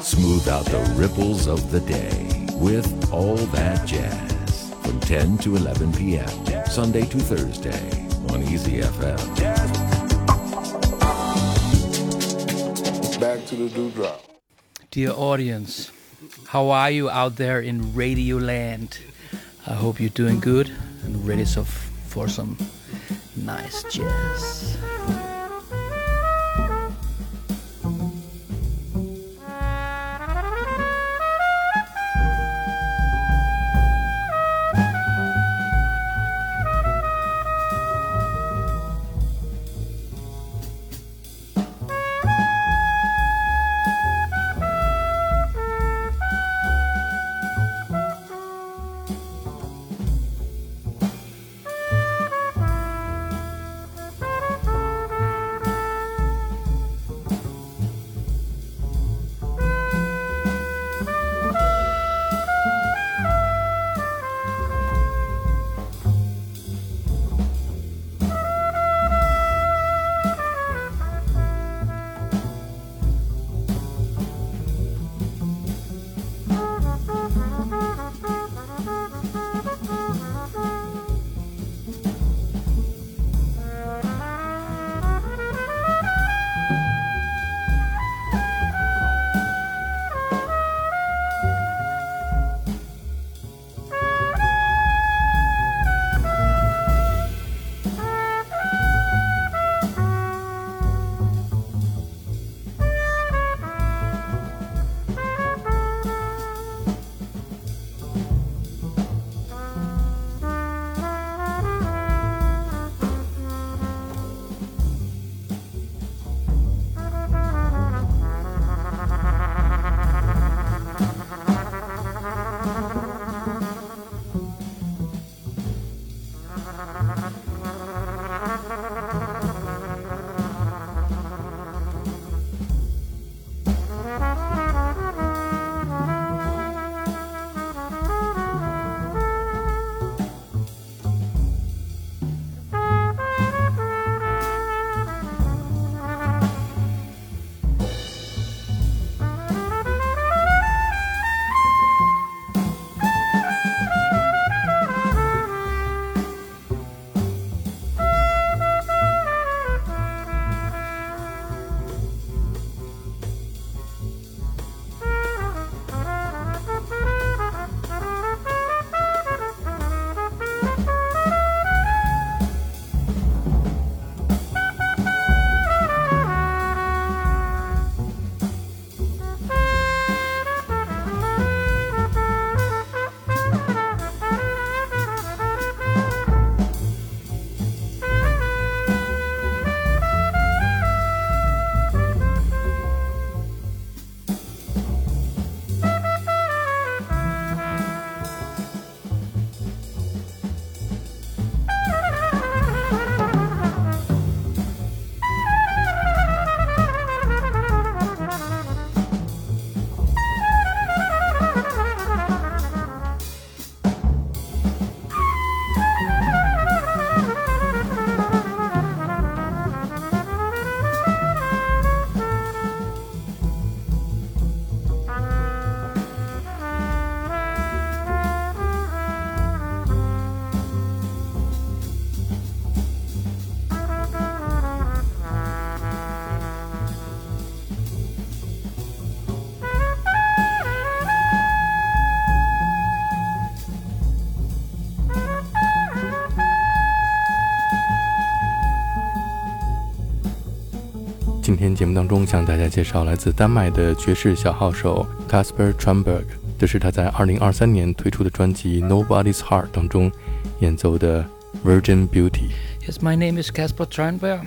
Smooth out the ripples of the day with All That Jazz from 10 to 11 p.m. Sunday to Thursday on Easy FM. Back to the dewdrop. Dear audience, how are you out there in Radio Land? I hope you're doing good and ready so for some nice jazz. 前节目当中向大家介绍来自丹麦的爵士小号手 Kasper Tranberg，这是他在2023年推出的专辑《Nobody's Heart》当中演奏的《Virgin Beauty》。Yes, my name is Kasper Tranberg.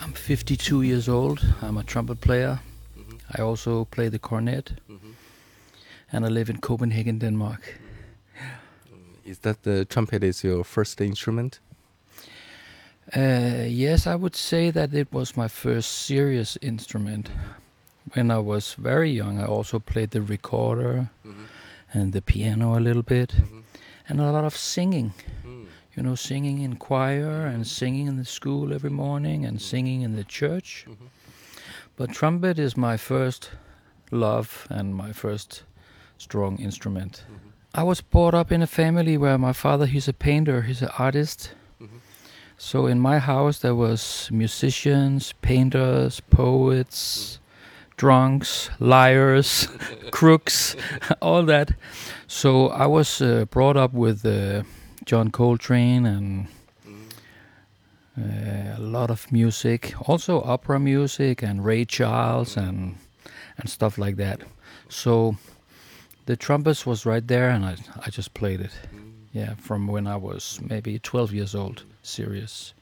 I'm 52 years old. I'm a trumpet player. I also play the cornet, and I live in Copenhagen, Denmark. Is that the trumpet is your first instrument? Uh, yes, I would say that it was my first serious instrument. When I was very young, I also played the recorder mm-hmm. and the piano a little bit, mm-hmm. and a lot of singing. Mm. You know, singing in choir and mm-hmm. singing in the school every morning and singing in the church. But trumpet is my first love and my first strong instrument. I was brought up in a family where my father he's a painter, he's an artist. So in my house there was musicians, painters, poets, drunks, liars, crooks, all that. So I was uh, brought up with uh, John Coltrane and uh, a lot of music, also opera music and Ray Charles and and stuff like that. So the trumpets was right there, and I I just played it. Yeah, from when I was maybe 12 years old serious.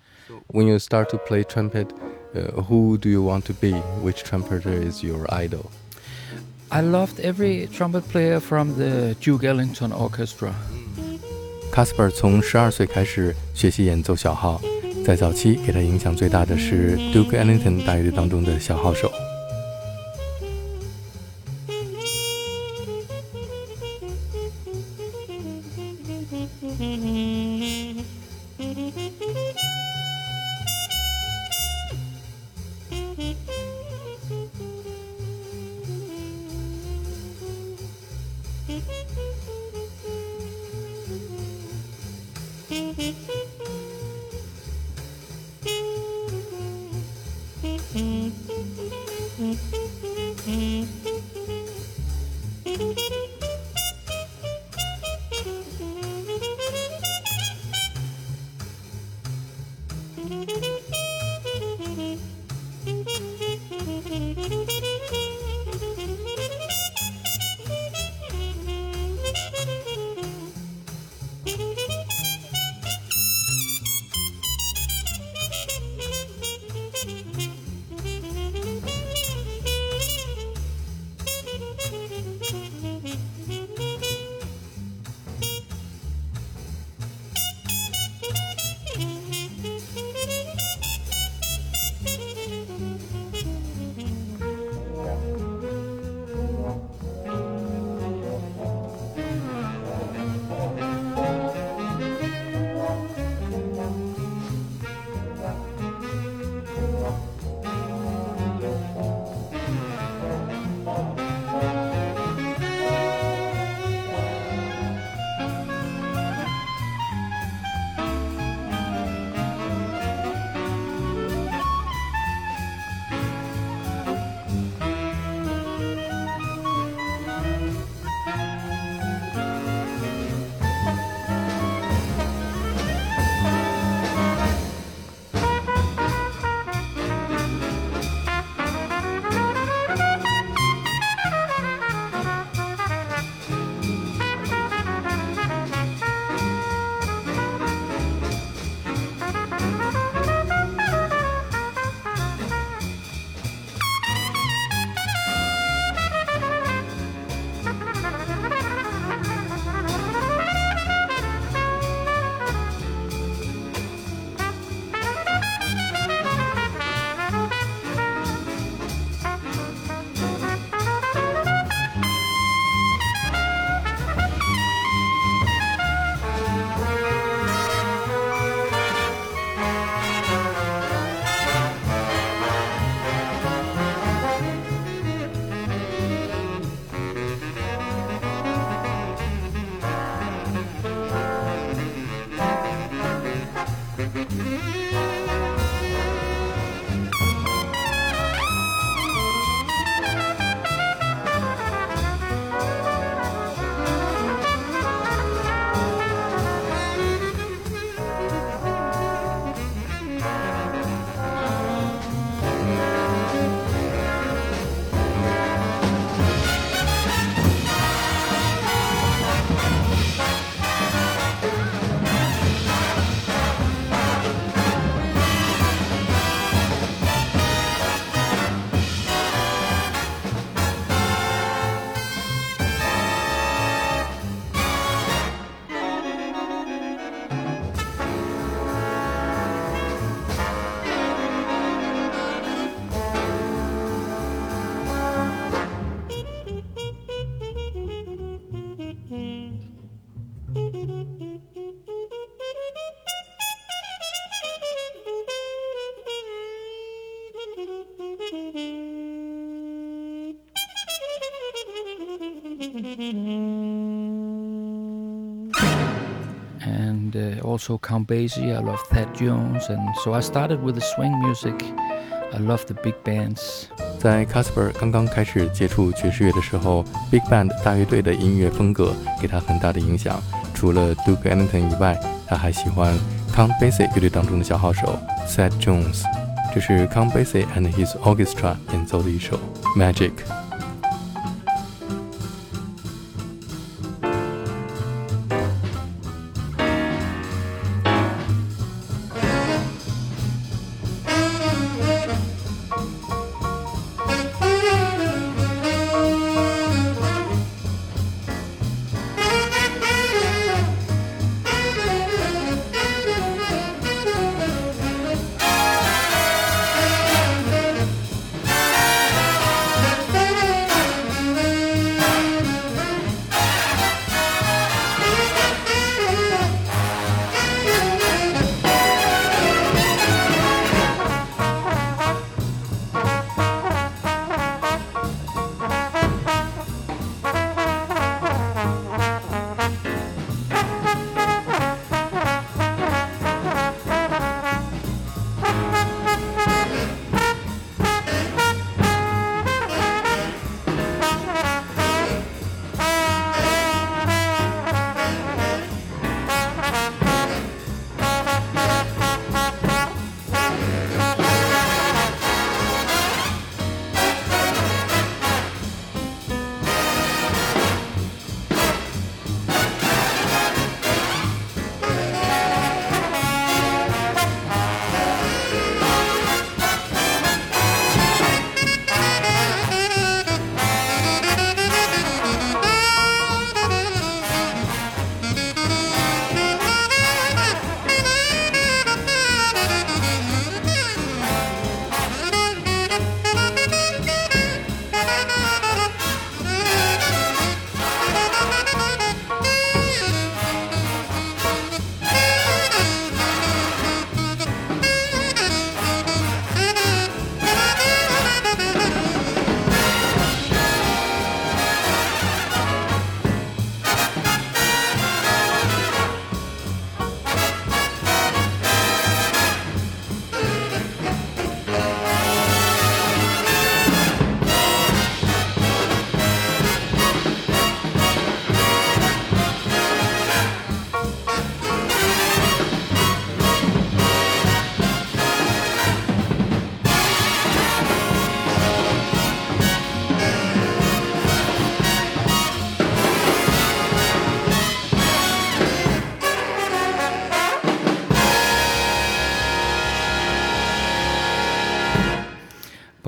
When you start to play trumpet, uh, who do you want to be? Which trumpeter is your idol? I loved every trumpet player from the Duke Ellington Orchestra. Kasper 从十二岁开始学习演奏小号，在早期给他影响最大的是 Duke Ellington 大乐队当中的小号手。also Count Basie, I love Thad Jones, and so I started with the swing music. I love the big bands. 在 Kasper 刚刚开始接触爵士乐的时候，Big Band 大乐队的音乐风格给他很大的影响。除了 Duke Ellington 以外，他还喜欢 Count Basie 乐队当中的小号手 Thad Jones。这是 Count Basie and his Orchestra 演奏的一首《Magic》。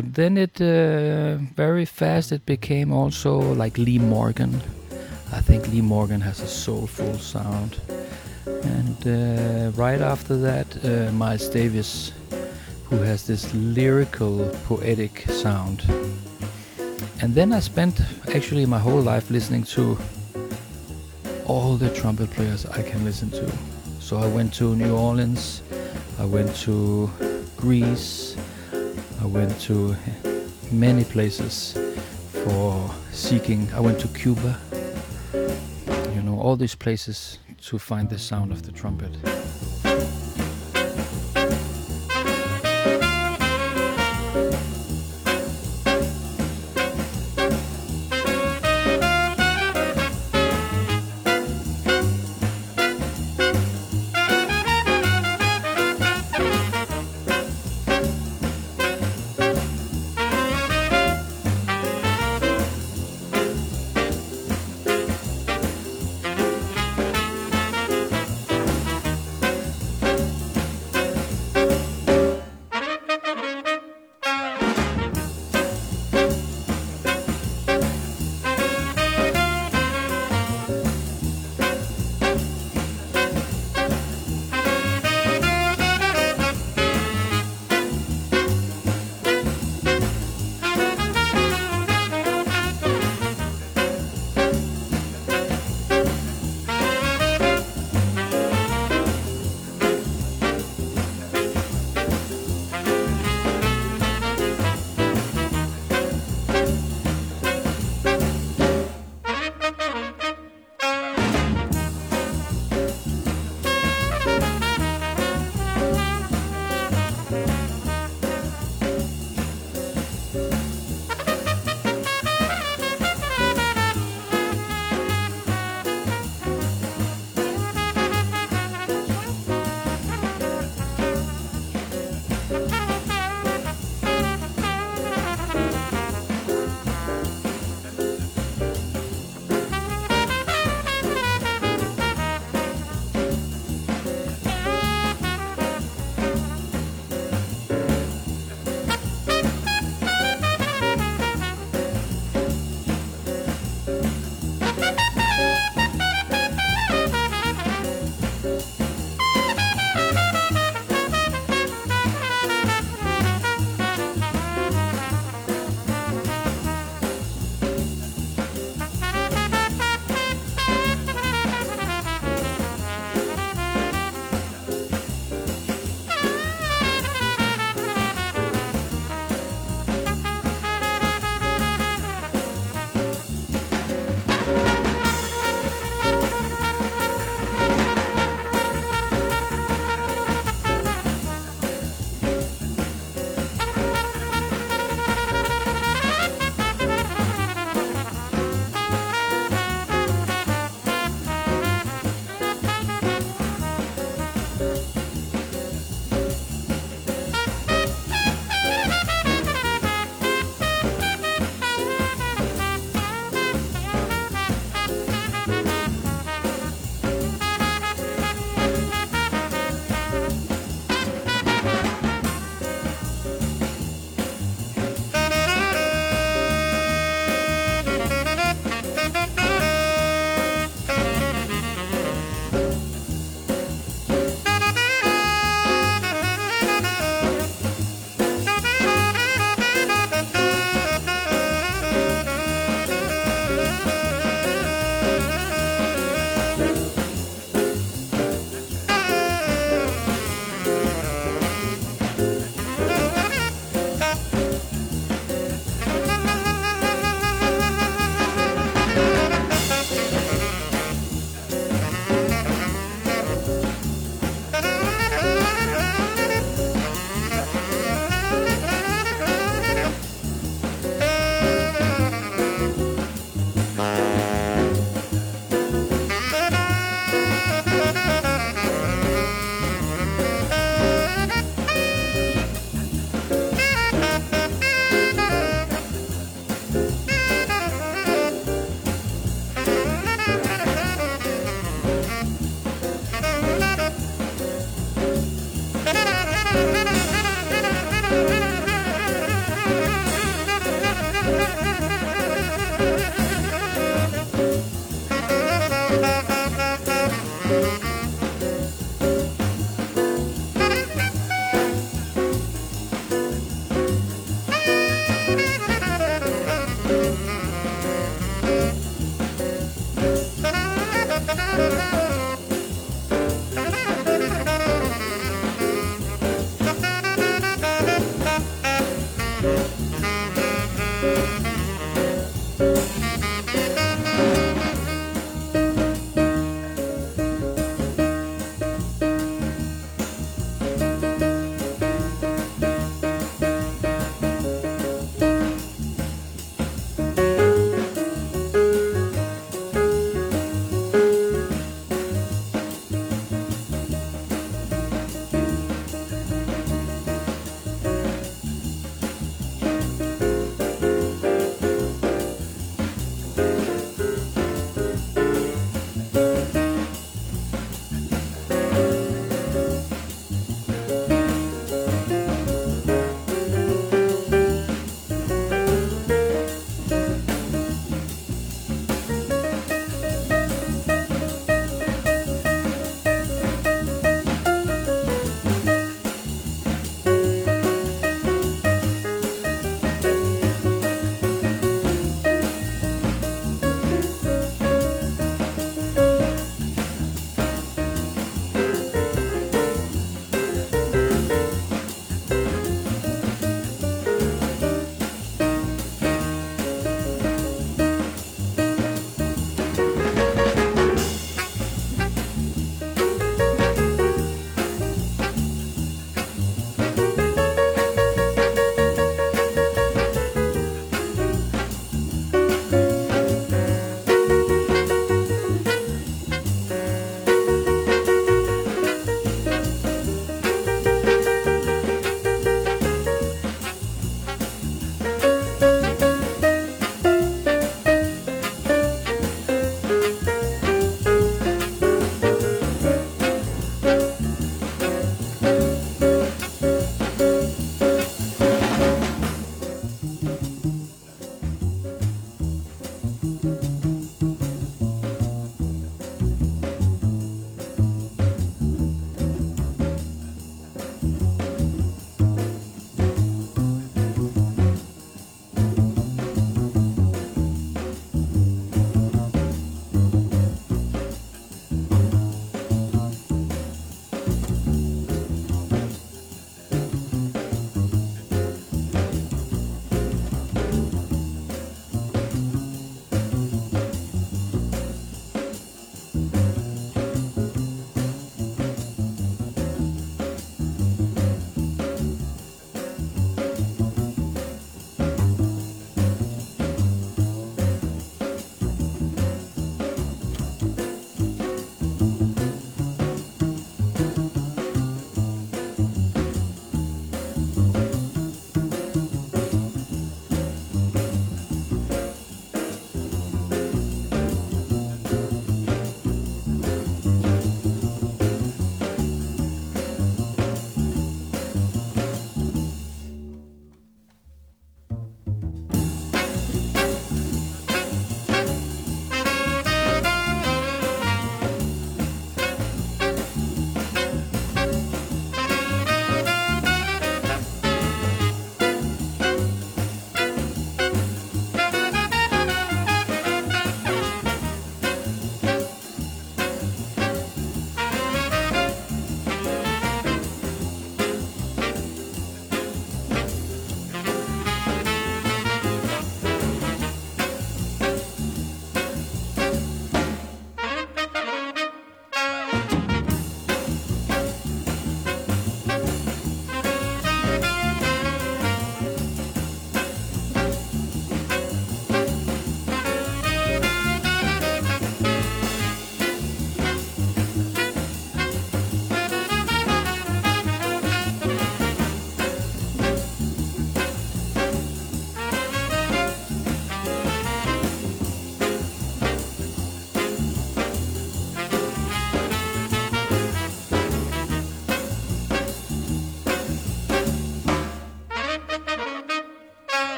But then it uh, very fast it became also like Lee Morgan. I think Lee Morgan has a soulful sound. And uh, right after that, uh, Miles Davis, who has this lyrical, poetic sound. And then I spent actually my whole life listening to all the trumpet players I can listen to. So I went to New Orleans, I went to Greece, I went to many places for seeking. I went to Cuba, you know, all these places to find the sound of the trumpet.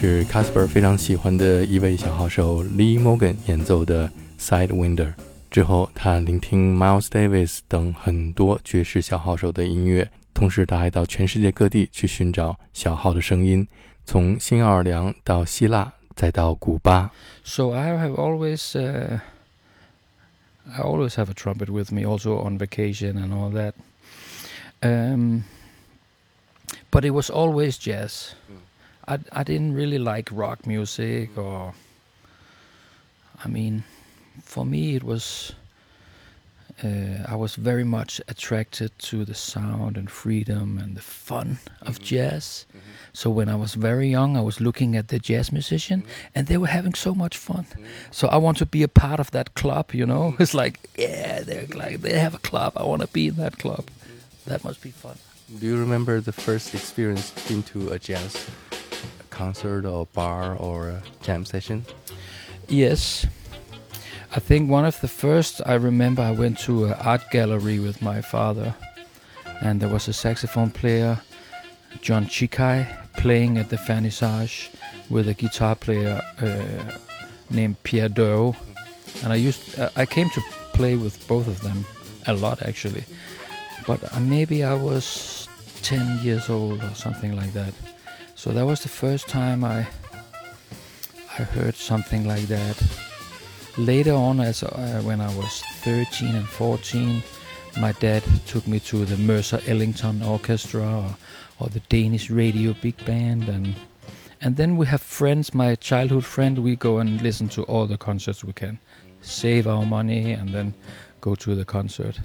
是 Kasper 非常喜欢的一位小号手 Lee Morgan 演奏的《Sidewinder》。之后，他聆听 Miles Davis 等很多爵士小号手的音乐，同时他还到全世界各地去寻找小号的声音，从新奥尔良到希腊，再到古巴。So I have always, uh, I always have a trumpet with me, also on vacation and all that. Um, but it was always jazz. Mm. I I didn't really like rock music or. I mean, for me it was. Uh, I was very much attracted to the sound and freedom and the fun of mm-hmm. jazz. Mm-hmm. So when I was very young, I was looking at the jazz musician, mm-hmm. and they were having so much fun. So I want to be a part of that club. You know, it's like yeah, they're like they have a club. I want to be in that club. That must be fun. Do you remember the first experience into a jazz concert or bar or a jam session? Yes. I think one of the first I remember I went to an art gallery with my father, and there was a saxophone player, John Tchicai, playing at the vernissage with a guitar player uh, named Pierre Dørge. And I used uh, I came to play with both of them a lot actually, but uh, maybe I was 10 years old or something like that. So that was the first time I I heard something like that later on, as uh, when I was 13 and 14, my dad took me to the Mercer Ellington Orchestra or, or, the Danish Radio Big Band, and and then we have friends. My childhood friend, we go and listen to all the concerts we can, save our money, and then go to the concert.